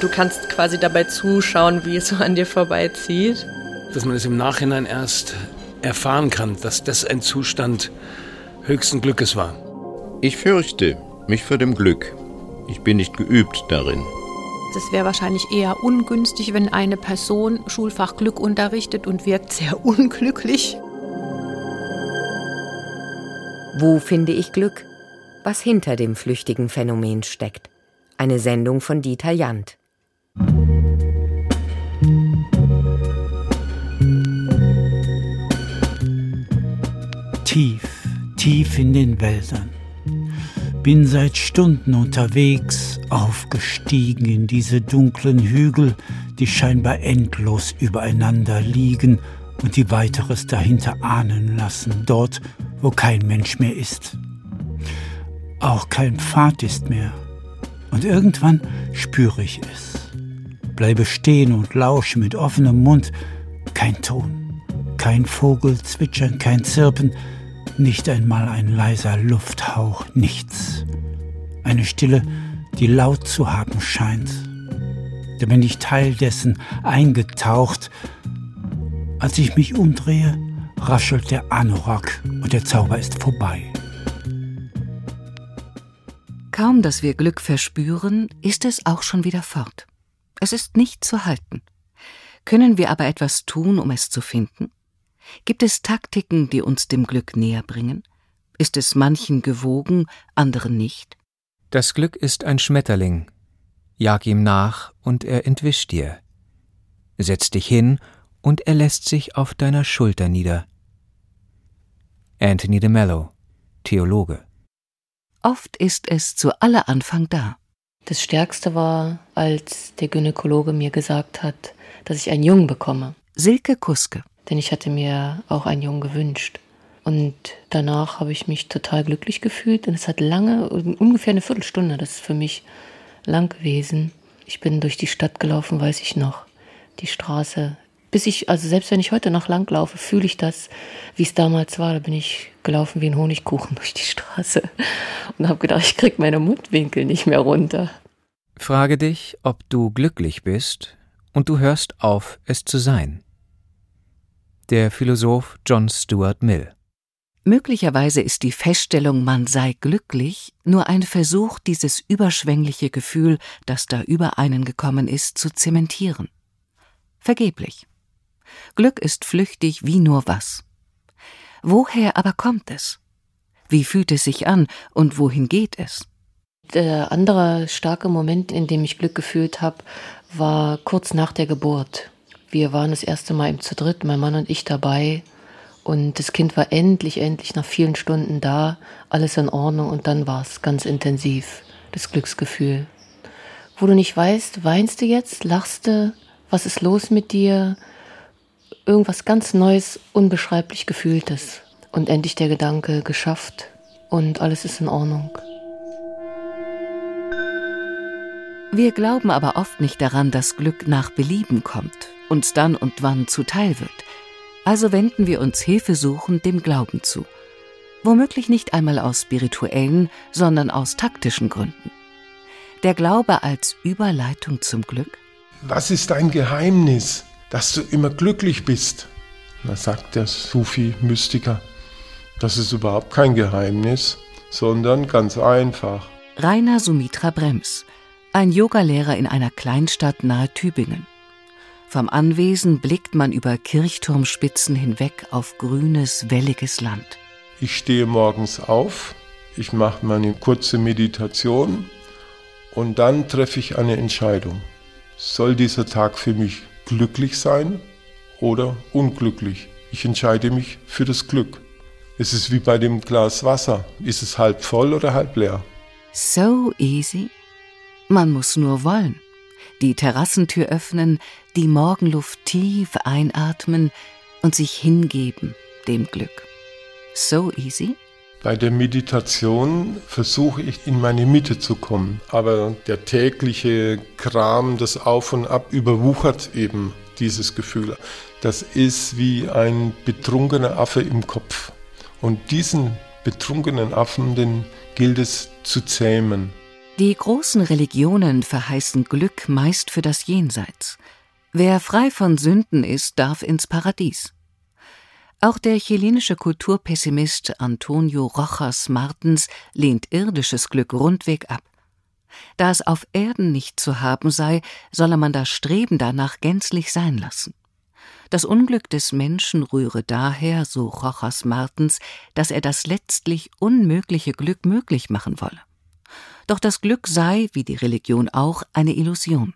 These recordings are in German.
Du kannst quasi dabei zuschauen, wie es so an dir vorbeizieht. Dass man es im Nachhinein erst erfahren kann, dass das ein Zustand höchsten Glückes war. Ich fürchte mich vor dem Glück. Ich bin nicht geübt darin. Es wäre wahrscheinlich eher ungünstig, wenn eine Person Schulfach Glück unterrichtet und wirkt sehr unglücklich. Wo finde ich Glück? Was hinter dem flüchtigen Phänomen steckt. Eine Sendung von Dieter Jant. Tief, tief in den Wäldern. Bin seit Stunden unterwegs, aufgestiegen in diese dunklen Hügel, die scheinbar endlos übereinander liegen und die weiteres dahinter ahnen lassen, dort, wo kein Mensch mehr ist. Auch kein Pfad ist mehr. Und irgendwann spüre ich es. Bleibe stehen und lausche mit offenem Mund. Kein Ton, kein Vogel zwitschern, kein Zirpen, nicht einmal ein leiser Lufthauch, nichts. Eine Stille, die laut zu haben scheint. Da bin ich Teil dessen eingetaucht. Als ich mich umdrehe, raschelt der Anorak und der Zauber ist vorbei. Kaum, dass wir Glück verspüren, ist es auch schon wieder fort. Es ist nicht zu halten. Können wir aber etwas tun, um es zu finden? Gibt es Taktiken, die uns dem Glück näher bringen? Ist es manchen gewogen, anderen nicht? Das Glück ist ein Schmetterling. Jag ihm nach, und er entwischt dir. Setz dich hin, und er lässt sich auf deiner Schulter nieder. Anthony de Mello, Theologe. Oft ist es zu aller Anfang da. Das Stärkste war, als der Gynäkologe mir gesagt hat, dass ich einen Jungen bekomme. Silke Kuske. Denn ich hatte mir auch einen Jungen gewünscht. Und danach habe ich mich total glücklich gefühlt. Und es hat lange, ungefähr eine Viertelstunde, das ist für mich lang gewesen. Ich bin durch die Stadt gelaufen, weiß ich noch. Die Straße. Bis ich, also selbst wenn ich heute noch lang laufe, fühle ich das, wie es damals war. Da bin ich gelaufen wie ein Honigkuchen durch die Straße und habe gedacht, ich krieg meine Mundwinkel nicht mehr runter. Frage dich, ob du glücklich bist und du hörst auf, es zu sein der Philosoph John Stuart Mill. Möglicherweise ist die Feststellung, man sei glücklich, nur ein Versuch, dieses überschwängliche Gefühl, das da über einen gekommen ist, zu zementieren. Vergeblich. Glück ist flüchtig wie nur was. Woher aber kommt es? Wie fühlt es sich an und wohin geht es? Der andere starke Moment, in dem ich Glück gefühlt habe, war kurz nach der Geburt. Wir waren das erste Mal eben zu dritt, mein Mann und ich dabei. Und das Kind war endlich, endlich nach vielen Stunden da, alles in Ordnung und dann war es ganz intensiv, das Glücksgefühl. Wo du nicht weißt, weinst du jetzt, lachst du, was ist los mit dir? Irgendwas ganz Neues, unbeschreiblich Gefühltes. Und endlich der Gedanke geschafft und alles ist in Ordnung. Wir glauben aber oft nicht daran, dass Glück nach Belieben kommt, uns dann und wann zuteil wird. Also wenden wir uns hilfesuchend dem Glauben zu. Womöglich nicht einmal aus spirituellen, sondern aus taktischen Gründen. Der Glaube als Überleitung zum Glück? Was ist dein Geheimnis, dass du immer glücklich bist? Da sagt der Sufi-Mystiker, das ist überhaupt kein Geheimnis, sondern ganz einfach. Rainer Sumitra Brems, ein Yogalehrer in einer Kleinstadt nahe Tübingen. Vom Anwesen blickt man über Kirchturmspitzen hinweg auf grünes, welliges Land. Ich stehe morgens auf, ich mache meine kurze Meditation und dann treffe ich eine Entscheidung. Soll dieser Tag für mich glücklich sein oder unglücklich? Ich entscheide mich für das Glück. Es ist wie bei dem Glas Wasser. Ist es halb voll oder halb leer? So easy. Man muss nur wollen. Die Terrassentür öffnen, die Morgenluft tief einatmen und sich hingeben dem Glück. So easy? Bei der Meditation versuche ich in meine Mitte zu kommen, aber der tägliche Kram, das Auf und Ab überwuchert eben dieses Gefühl. Das ist wie ein betrunkener Affe im Kopf. Und diesen betrunkenen Affen, den gilt es zu zähmen. Die großen Religionen verheißen Glück meist für das Jenseits. Wer frei von Sünden ist, darf ins Paradies. Auch der chilenische Kulturpessimist Antonio Rojas Martens lehnt irdisches Glück rundweg ab. Da es auf Erden nicht zu haben sei, solle man das Streben danach gänzlich sein lassen. Das Unglück des Menschen rühre daher, so Rojas Martens, dass er das letztlich unmögliche Glück möglich machen wolle. Doch das Glück sei, wie die Religion auch, eine Illusion.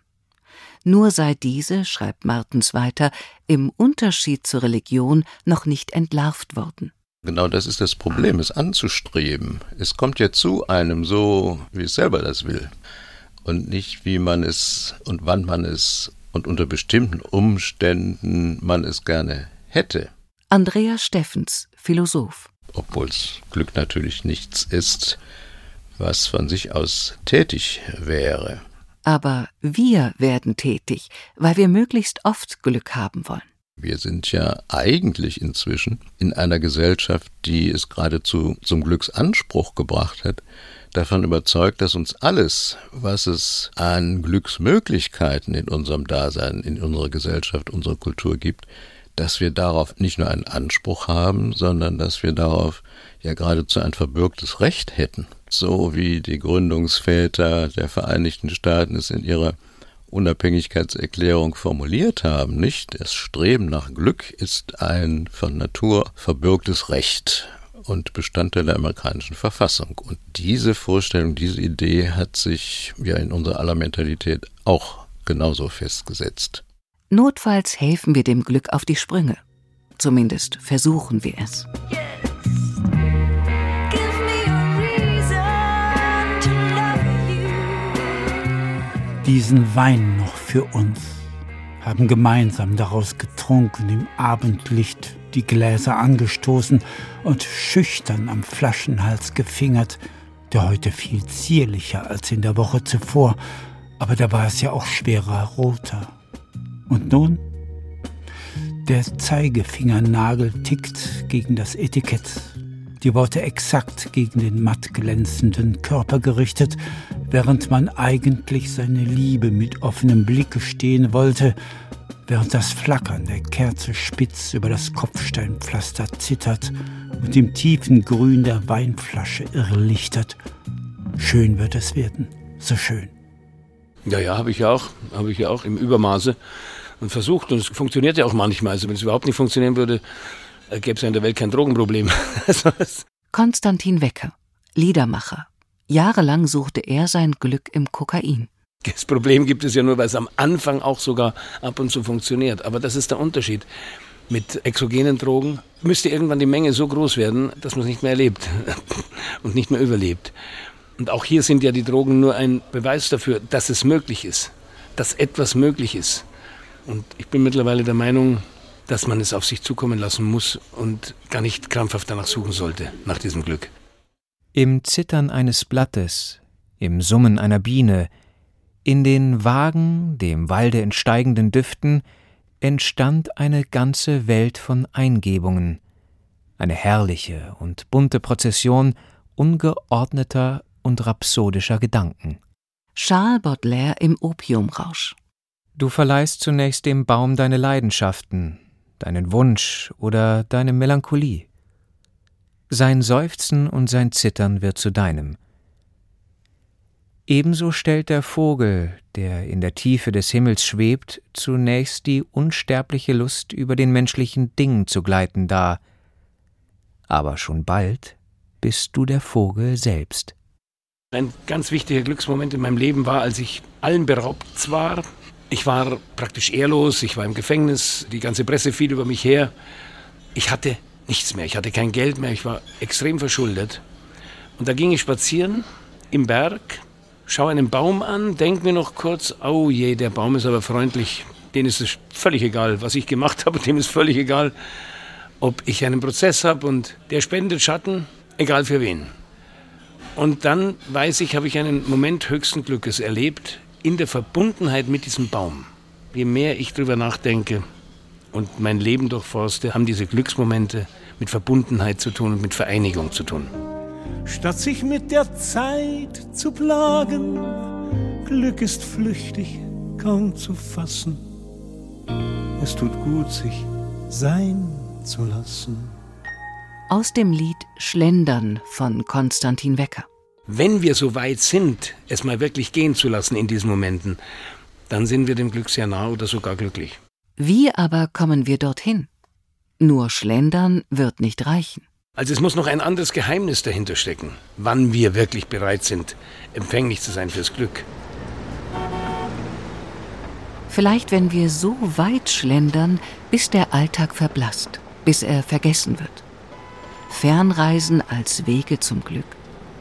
Nur sei diese, schreibt Martens weiter, im Unterschied zur Religion noch nicht entlarvt worden. Genau das ist das Problem, es anzustreben. Es kommt ja zu einem so, wie es selber das will. Und nicht, wie man es und wann man es und unter bestimmten Umständen man es gerne hätte. Andreas Steffens, Philosoph. Obwohl es Glück natürlich nichts ist, was von sich aus tätig wäre. Aber wir werden tätig, weil wir möglichst oft Glück haben wollen. Wir sind ja eigentlich inzwischen in einer Gesellschaft, die es geradezu zum Glücksanspruch gebracht hat, davon überzeugt, dass uns alles, was es an Glücksmöglichkeiten in unserem Dasein, in unserer Gesellschaft, unserer Kultur gibt, dass wir darauf nicht nur einen Anspruch haben, sondern dass wir darauf ja geradezu ein verbürgtes Recht hätten so wie die Gründungsväter der Vereinigten Staaten es in ihrer Unabhängigkeitserklärung formuliert haben, nicht? Das Streben nach Glück ist ein von Natur verbürgtes Recht und Bestandteil der amerikanischen Verfassung. Und diese Vorstellung, diese Idee hat sich ja in unserer aller Mentalität auch genauso festgesetzt. Notfalls helfen wir dem Glück auf die Sprünge. Zumindest versuchen wir es. diesen Wein noch für uns, haben gemeinsam daraus getrunken, im Abendlicht die Gläser angestoßen und schüchtern am Flaschenhals gefingert, der heute viel zierlicher als in der Woche zuvor, aber da war es ja auch schwerer roter. Und nun? Der Zeigefingernagel tickt gegen das Etikett, die Worte exakt gegen den matt glänzenden Körper gerichtet, während man eigentlich seine Liebe mit offenem Blicke stehen wollte, während das Flackern der Kerze spitz über das Kopfsteinpflaster zittert und im tiefen Grün der Weinflasche irrlichtert. Schön wird es werden, so schön. Ja, ja, habe ich ja auch, habe ich ja auch im Übermaße und versucht und es funktioniert ja auch manchmal. Also wenn es überhaupt nicht funktionieren würde, äh, gäbe es ja in der Welt kein Drogenproblem. Also Konstantin Wecker, Liedermacher. Jahrelang suchte er sein Glück im Kokain. Das Problem gibt es ja nur, weil es am Anfang auch sogar ab und zu funktioniert. Aber das ist der Unterschied. Mit exogenen Drogen müsste irgendwann die Menge so groß werden, dass man es nicht mehr erlebt und nicht mehr überlebt. Und auch hier sind ja die Drogen nur ein Beweis dafür, dass es möglich ist, dass etwas möglich ist. Und ich bin mittlerweile der Meinung, dass man es auf sich zukommen lassen muss und gar nicht krampfhaft danach suchen sollte, nach diesem Glück. Im Zittern eines Blattes, im Summen einer Biene, in den vagen, dem Walde entsteigenden Düften entstand eine ganze Welt von Eingebungen, eine herrliche und bunte Prozession ungeordneter und rhapsodischer Gedanken. Charles Baudelaire im Opiumrausch. Du verleihst zunächst dem Baum deine Leidenschaften, deinen Wunsch oder deine Melancholie. Sein Seufzen und sein Zittern wird zu deinem. Ebenso stellt der Vogel, der in der Tiefe des Himmels schwebt, zunächst die unsterbliche Lust, über den menschlichen Dingen zu gleiten dar, aber schon bald bist du der Vogel selbst. Ein ganz wichtiger Glücksmoment in meinem Leben war, als ich allen beraubt war, ich war praktisch ehrlos, ich war im Gefängnis, die ganze Presse fiel über mich her. Ich hatte nichts mehr, ich hatte kein Geld mehr, ich war extrem verschuldet. Und da ging ich spazieren im Berg, schaue einen Baum an, denke mir noch kurz, oh je, der Baum ist aber freundlich, denen ist es völlig egal, was ich gemacht habe, dem ist völlig egal, ob ich einen Prozess habe und der spendet Schatten, egal für wen. Und dann weiß ich, habe ich einen Moment höchsten Glückes erlebt, in der Verbundenheit mit diesem Baum, je mehr ich darüber nachdenke und mein Leben durchforste, haben diese Glücksmomente mit Verbundenheit zu tun und mit Vereinigung zu tun. statt sich mit der Zeit zu plagen. Glück ist flüchtig, kaum zu fassen. Es tut gut, sich sein zu lassen. Aus dem Lied Schlendern von Konstantin Wecker. Wenn wir so weit sind, es mal wirklich gehen zu lassen in diesen Momenten, dann sind wir dem Glück sehr nah oder sogar glücklich. Wie aber kommen wir dorthin? Nur Schlendern wird nicht reichen. Also es muss noch ein anderes Geheimnis dahinter stecken, wann wir wirklich bereit sind, empfänglich zu sein fürs Glück. Vielleicht, wenn wir so weit schlendern, bis der Alltag verblasst, bis er vergessen wird. Fernreisen als Wege zum Glück.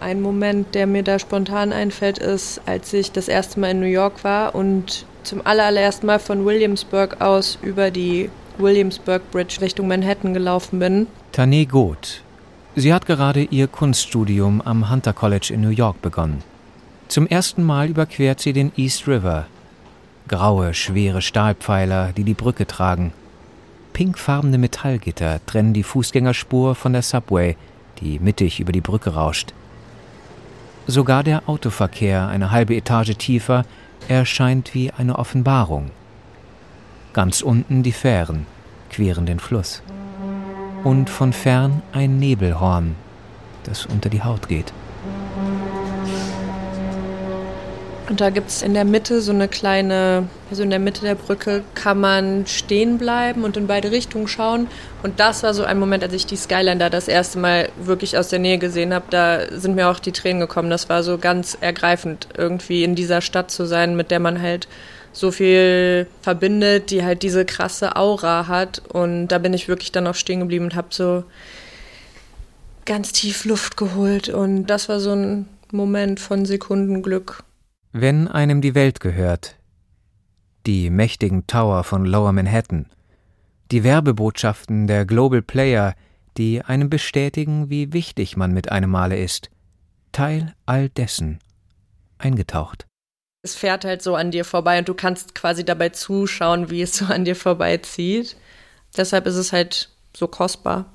Ein Moment, der mir da spontan einfällt, ist, als ich das erste Mal in New York war und zum allerersten Mal von Williamsburg aus über die Williamsburg Bridge Richtung Manhattan gelaufen bin. Tané Goth. Sie hat gerade ihr Kunststudium am Hunter College in New York begonnen. Zum ersten Mal überquert sie den East River. Graue, schwere Stahlpfeiler, die die Brücke tragen. Pinkfarbene Metallgitter trennen die Fußgängerspur von der Subway, die mittig über die Brücke rauscht. Sogar der Autoverkehr eine halbe Etage tiefer erscheint wie eine Offenbarung. Ganz unten die Fähren queren den Fluss. Und von fern ein Nebelhorn, das unter die Haut geht. Und da gibt es in der Mitte so eine kleine, also in der Mitte der Brücke kann man stehen bleiben und in beide Richtungen schauen. Und das war so ein Moment, als ich die Skyline da das erste Mal wirklich aus der Nähe gesehen habe. Da sind mir auch die Tränen gekommen. Das war so ganz ergreifend, irgendwie in dieser Stadt zu sein, mit der man halt so viel verbindet, die halt diese krasse Aura hat. Und da bin ich wirklich dann auch stehen geblieben und habe so ganz tief Luft geholt. Und das war so ein Moment von Sekundenglück. Wenn einem die Welt gehört, die mächtigen Tower von Lower Manhattan, die Werbebotschaften der Global Player, die einem bestätigen, wie wichtig man mit einem Male ist, Teil all dessen, eingetaucht. Es fährt halt so an dir vorbei und du kannst quasi dabei zuschauen, wie es so an dir vorbeizieht. Deshalb ist es halt so kostbar.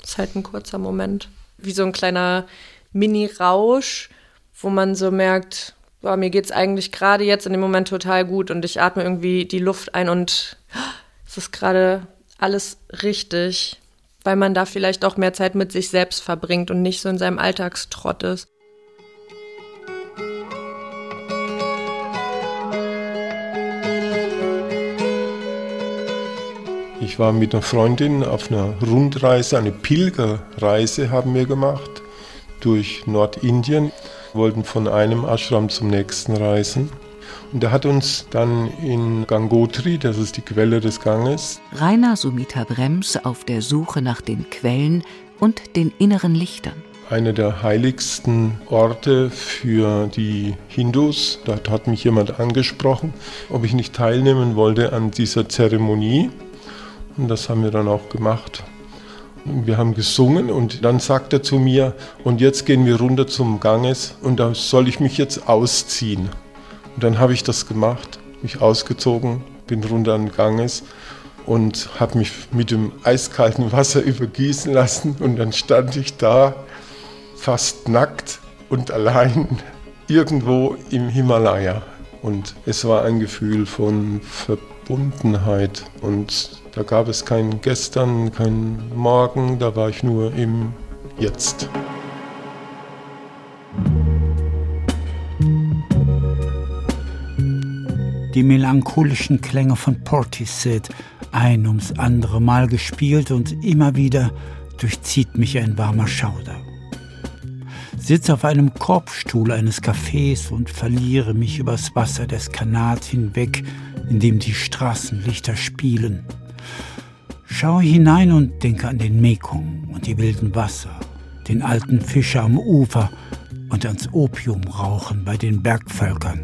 Es ist halt ein kurzer Moment. Wie so ein kleiner Mini-Rausch, wo man so merkt, boah, mir geht's eigentlich gerade jetzt in dem Moment total gut und ich atme irgendwie die Luft ein und es ist gerade alles richtig, weil man da vielleicht auch mehr Zeit mit sich selbst verbringt und nicht so in seinem Alltagstrott ist. Ich war mit einer Freundin auf einer Rundreise, eine Pilgerreise haben wir gemacht durch Nordindien wollten von einem Ashram zum nächsten reisen. Und er hat uns dann in Gangotri, das ist die Quelle des Ganges, Rainer Sumita Brems auf der Suche nach den Quellen und den inneren Lichtern. Einer der heiligsten Orte für die Hindus. Dort hat mich jemand angesprochen, ob ich nicht teilnehmen wollte an dieser Zeremonie. Und das haben wir dann auch gemacht. Wir haben gesungen und dann sagt er zu mir, und jetzt gehen wir runter zum Ganges und da soll ich mich jetzt ausziehen. Und dann habe ich das gemacht, mich ausgezogen, bin runter an Ganges und habe mich mit dem eiskalten Wasser übergießen lassen und dann stand ich da fast nackt und allein irgendwo im Himalaya. Und es war ein Gefühl von Verbundenheit und da gab es kein Gestern, kein Morgen, da war ich nur im Jetzt. Die melancholischen Klänge von Portishead, ein ums andere Mal gespielt und immer wieder durchzieht mich ein warmer Schauder. Sitze auf einem Korbstuhl eines Cafés und verliere mich übers Wasser des Kanat hinweg, in dem die Straßenlichter spielen. Schaue hinein und denke an den Mekong und die wilden Wasser, den alten Fischer am Ufer und ans Opiumrauchen bei den Bergvölkern.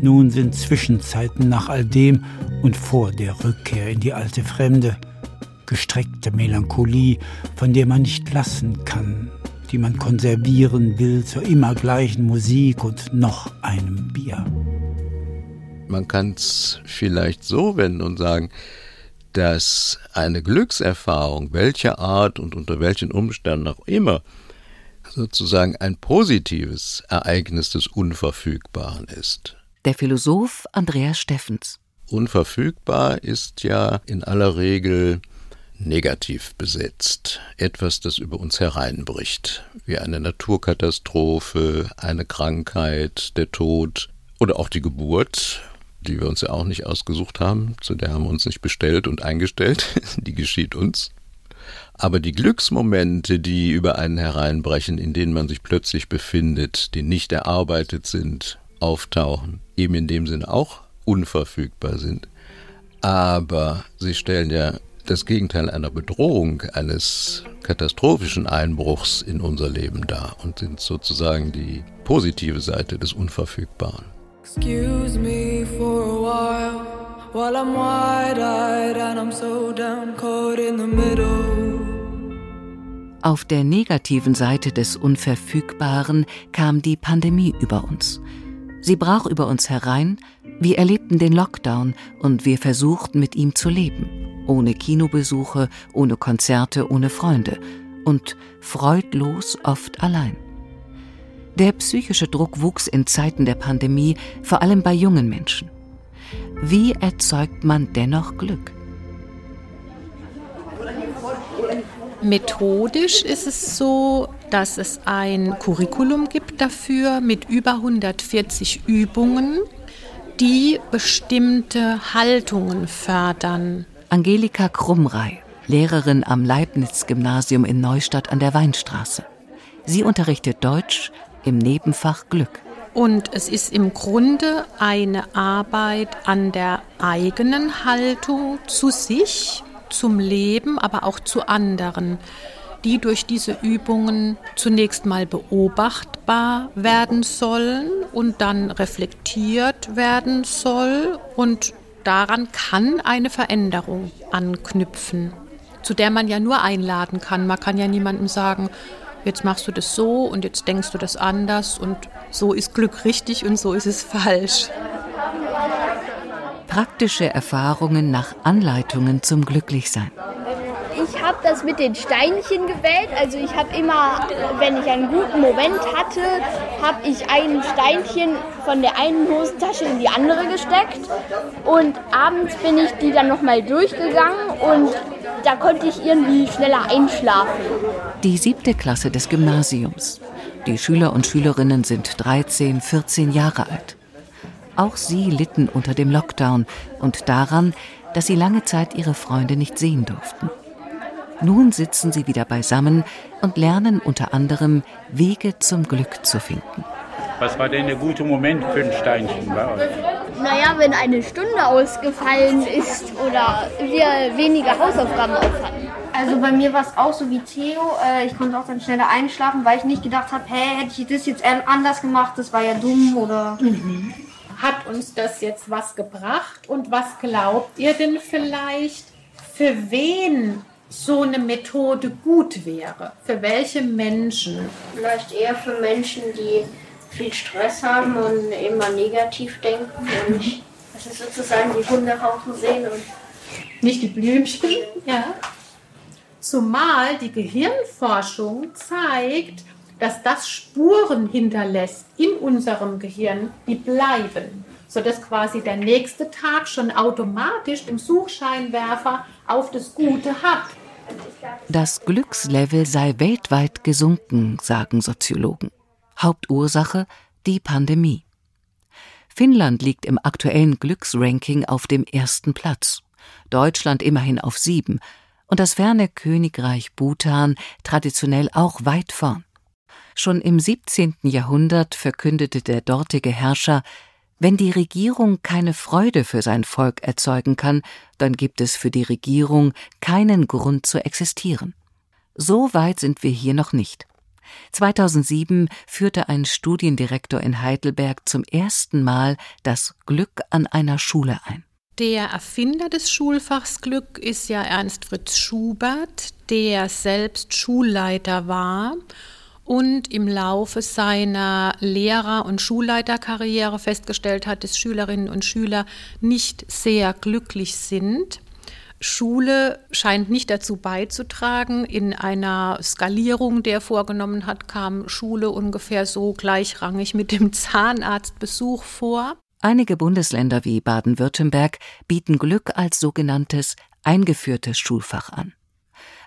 Nun sind Zwischenzeiten nach all dem und vor der Rückkehr in die alte Fremde, gestreckte Melancholie, von der man nicht lassen kann, die man konservieren will zur immer gleichen Musik und noch einem Bier. Man kann es vielleicht so wenden und sagen, dass eine Glückserfahrung, welcher Art und unter welchen Umständen auch immer, sozusagen ein positives Ereignis des Unverfügbaren ist. Der Philosoph Andreas Steffens. Unverfügbar ist ja in aller Regel negativ besetzt. Etwas, das über uns hereinbricht, wie eine Naturkatastrophe, eine Krankheit, der Tod oder auch die Geburt, die wir uns ja auch nicht ausgesucht haben, zu der haben wir uns nicht bestellt und eingestellt, die geschieht uns. Aber die Glücksmomente, die über einen hereinbrechen, in denen man sich plötzlich befindet, die nicht erarbeitet sind, auftauchen, eben in dem Sinne auch unverfügbar sind. Aber sie stellen ja das Gegenteil einer Bedrohung, eines katastrophischen Einbruchs in unser Leben dar und sind sozusagen die positive Seite des Unverfügbaren. Excuse me for a while, while I'm wide-eyed and I'm so down caught in the middle. Auf der negativen Seite des Unverfügbaren kam die Pandemie über uns. Sie brach über uns herein, wir erlebten den Lockdown und wir versuchten mit ihm zu leben ohne Kinobesuche, ohne Konzerte, ohne Freunde und freudlos oft allein. Der psychische Druck wuchs in Zeiten der Pandemie, vor allem bei jungen Menschen. Wie erzeugt man dennoch Glück? Methodisch ist es so, dass es ein Curriculum gibt dafür mit über 140 Übungen, die bestimmte Haltungen fördern. Angelika Krummrei, Lehrerin am Leibniz-Gymnasium in Neustadt an der Weinstraße. Sie unterrichtet Deutsch im Nebenfach Glück. Und es ist im Grunde eine Arbeit an der eigenen Haltung zu sich, zum Leben, aber auch zu anderen, die durch diese Übungen zunächst mal beobachtbar werden sollen und dann reflektiert werden soll und daran kann eine Veränderung anknüpfen, zu der man ja nur einladen kann. Man kann ja niemandem sagen, jetzt machst du das so und jetzt denkst du das anders und so ist Glück richtig und so ist es falsch. Praktische Erfahrungen nach Anleitungen zum Glücklichsein ich habe das mit den Steinchen gewählt. Also ich habe immer, wenn ich einen guten Moment hatte, habe ich ein Steinchen von der einen Hosentasche in die andere gesteckt. Und abends bin ich die dann nochmal durchgegangen und da konnte ich irgendwie schneller einschlafen. Die siebte Klasse des Gymnasiums. Die Schüler und Schülerinnen sind 13, 14 Jahre alt. Auch sie litten unter dem Lockdown und daran, dass sie lange Zeit ihre Freunde nicht sehen durften. Nun sitzen sie wieder beisammen und lernen unter anderem Wege zum Glück zu finden. Was war denn der gute Moment für ein Steinchen bei euch? Naja, wenn eine Stunde ausgefallen ist oder wir weniger Hausaufgaben auf hatten. Also bei mir war es auch so wie Theo. Äh, ich konnte auch dann schneller einschlafen, weil ich nicht gedacht habe, hey, hätte ich das jetzt anders gemacht, das war ja dumm oder. Mhm. Hat uns das jetzt was gebracht und was glaubt ihr denn vielleicht, für wen so eine Methode gut wäre? Für welche Menschen? Vielleicht eher für Menschen, die viel Stress haben und immer negativ denken und das ist sozusagen die Hundehaufen sehen und nicht die Blümchen. Ja. Zumal die Gehirnforschung zeigt, dass das Spuren hinterlässt in unserem Gehirn, die bleiben, sodass quasi der nächste Tag schon automatisch im Suchscheinwerfer auf das Gute hat. Das Glückslevel sei weltweit gesunken, sagen Soziologen. Hauptursache die Pandemie. Finnland liegt im aktuellen Glücksranking auf dem ersten Platz, Deutschland immerhin auf sieben und das ferne Königreich Bhutan traditionell auch weit vorn. Schon im 17. Jahrhundert verkündete der dortige Herrscher, wenn die Regierung keine Freude für sein Volk erzeugen kann, dann gibt es für die Regierung keinen Grund zu existieren. So weit sind wir hier noch nicht. 2007 führte ein Studiendirektor in Heidelberg zum ersten Mal das Glück an einer Schule ein. Der Erfinder des Schulfachs Glück ist ja Ernst Fritz Schubert, der selbst Schulleiter war und im Laufe seiner Lehrer- und Schulleiterkarriere festgestellt hat, dass Schülerinnen und Schüler nicht sehr glücklich sind, Schule scheint nicht dazu beizutragen. In einer Skalierung, der vorgenommen hat, kam Schule ungefähr so gleichrangig mit dem Zahnarztbesuch vor. Einige Bundesländer wie Baden-Württemberg bieten Glück als sogenanntes eingeführtes Schulfach an.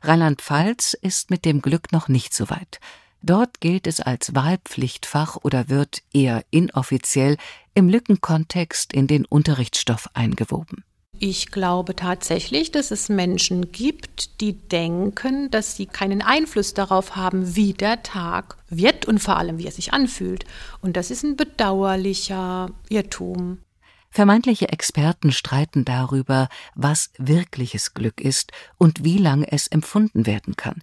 Rheinland-Pfalz ist mit dem Glück noch nicht so weit. Dort gilt es als Wahlpflichtfach oder wird eher inoffiziell im Lückenkontext in den Unterrichtsstoff eingewoben. Ich glaube tatsächlich, dass es Menschen gibt, die denken, dass sie keinen Einfluss darauf haben, wie der Tag wird und vor allem, wie er sich anfühlt. Und das ist ein bedauerlicher Irrtum. Vermeintliche Experten streiten darüber, was wirkliches Glück ist und wie lange es empfunden werden kann,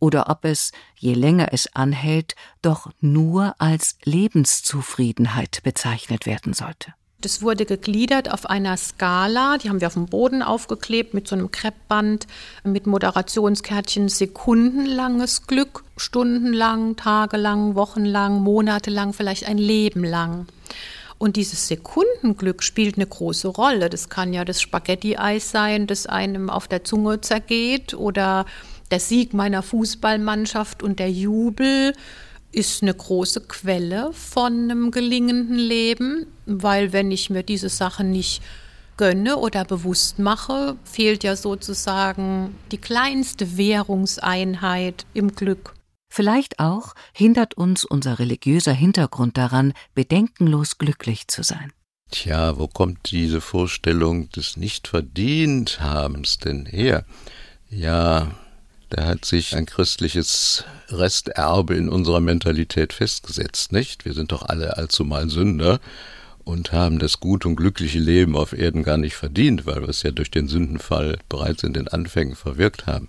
oder ob es, je länger es anhält, doch nur als Lebenszufriedenheit bezeichnet werden sollte. Das wurde gegliedert auf einer Skala, die haben wir auf dem Boden aufgeklebt mit so einem Kreppband, mit Moderationskärtchen, sekundenlanges Glück, stundenlang, tagelang, wochenlang, monatelang, vielleicht ein Leben lang. Und dieses Sekundenglück spielt eine große Rolle. Das kann ja das Spaghetti-Eis sein, das einem auf der Zunge zergeht oder der Sieg meiner Fußballmannschaft und der Jubel ist eine große Quelle von einem gelingenden Leben, weil wenn ich mir diese Sachen nicht gönne oder bewusst mache, fehlt ja sozusagen die kleinste Währungseinheit im Glück. Vielleicht auch hindert uns unser religiöser Hintergrund daran, bedenkenlos glücklich zu sein. Tja, wo kommt diese Vorstellung des Nicht-Verdient-Habens denn her? Ja, da hat sich ein christliches Resterbe in unserer Mentalität festgesetzt, nicht? Wir sind doch alle allzumal Sünder und haben das gute und glückliche Leben auf Erden gar nicht verdient, weil wir es ja durch den Sündenfall bereits in den Anfängen verwirkt haben.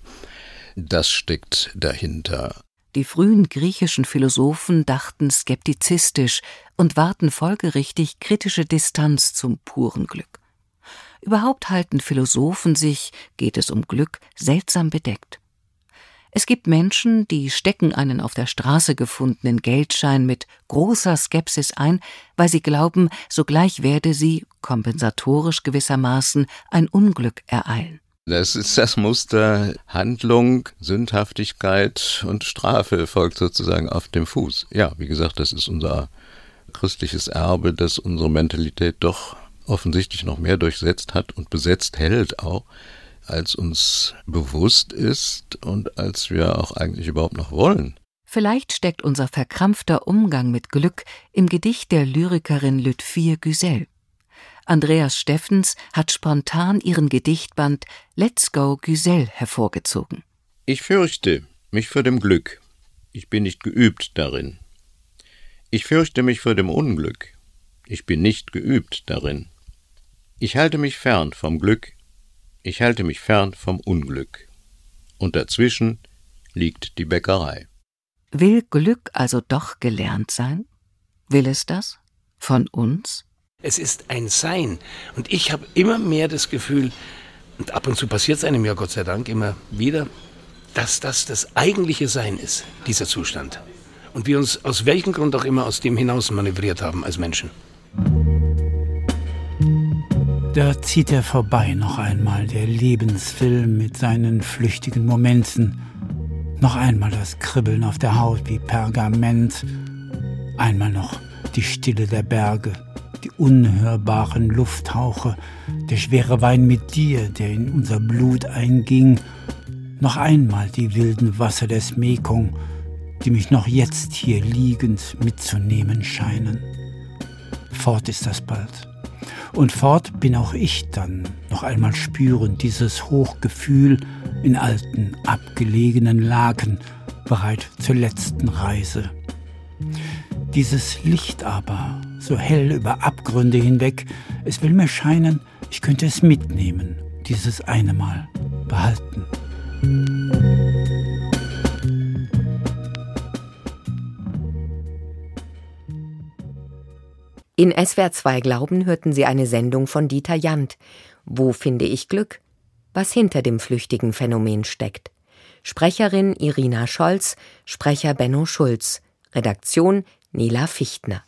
Das steckt dahinter. Die frühen griechischen Philosophen dachten skeptizistisch und wahrten folgerichtig kritische Distanz zum puren Glück. Überhaupt halten Philosophen sich, geht es um Glück, seltsam bedeckt. Es gibt Menschen, die stecken einen auf der Straße gefundenen Geldschein mit großer Skepsis ein, weil sie glauben, sogleich werde sie, kompensatorisch gewissermaßen, ein Unglück ereilen. Das ist das Muster Handlung, Sündhaftigkeit und Strafe folgt sozusagen auf dem Fuß. Ja, wie gesagt, das ist unser christliches Erbe, das unsere Mentalität doch offensichtlich noch mehr durchsetzt hat und besetzt hält auch als uns bewusst ist und als wir auch eigentlich überhaupt noch wollen. Vielleicht steckt unser verkrampfter Umgang mit Glück im Gedicht der Lyrikerin Lütfir Güsel. Andreas Steffens hat spontan ihren Gedichtband Let's Go Güsel hervorgezogen. Ich fürchte mich vor dem Glück. Ich bin nicht geübt darin. Ich fürchte mich vor dem Unglück. Ich bin nicht geübt darin. Ich halte mich fern vom Glück ich halte mich fern vom Unglück. Und dazwischen liegt die Bäckerei. Will Glück also doch gelernt sein? Will es das? Von uns? Es ist ein Sein. Und ich habe immer mehr das Gefühl, und ab und zu passiert es einem ja Gott sei Dank immer wieder, dass das das eigentliche Sein ist, dieser Zustand. Und wir uns aus welchem Grund auch immer aus dem hinaus manövriert haben als Menschen. Da zieht er vorbei noch einmal, der Lebensfilm mit seinen flüchtigen Momenten. Noch einmal das Kribbeln auf der Haut wie Pergament. Einmal noch die Stille der Berge, die unhörbaren Lufthauche, der schwere Wein mit dir, der in unser Blut einging. Noch einmal die wilden Wasser des Mekong, die mich noch jetzt hier liegend mitzunehmen scheinen. Fort ist das bald und fort bin auch ich dann noch einmal spürend dieses Hochgefühl in alten, abgelegenen Laken, bereit zur letzten Reise. Dieses Licht aber, so hell über Abgründe hinweg, es will mir scheinen, ich könnte es mitnehmen, dieses eine Mal behalten. In SWR 2 Glauben hörten Sie eine Sendung von Dieter Jant. Wo finde ich Glück? Was hinter dem flüchtigen Phänomen steckt. Sprecherin Irina Scholz, Sprecher Benno Schulz, Redaktion Nela Fichtner.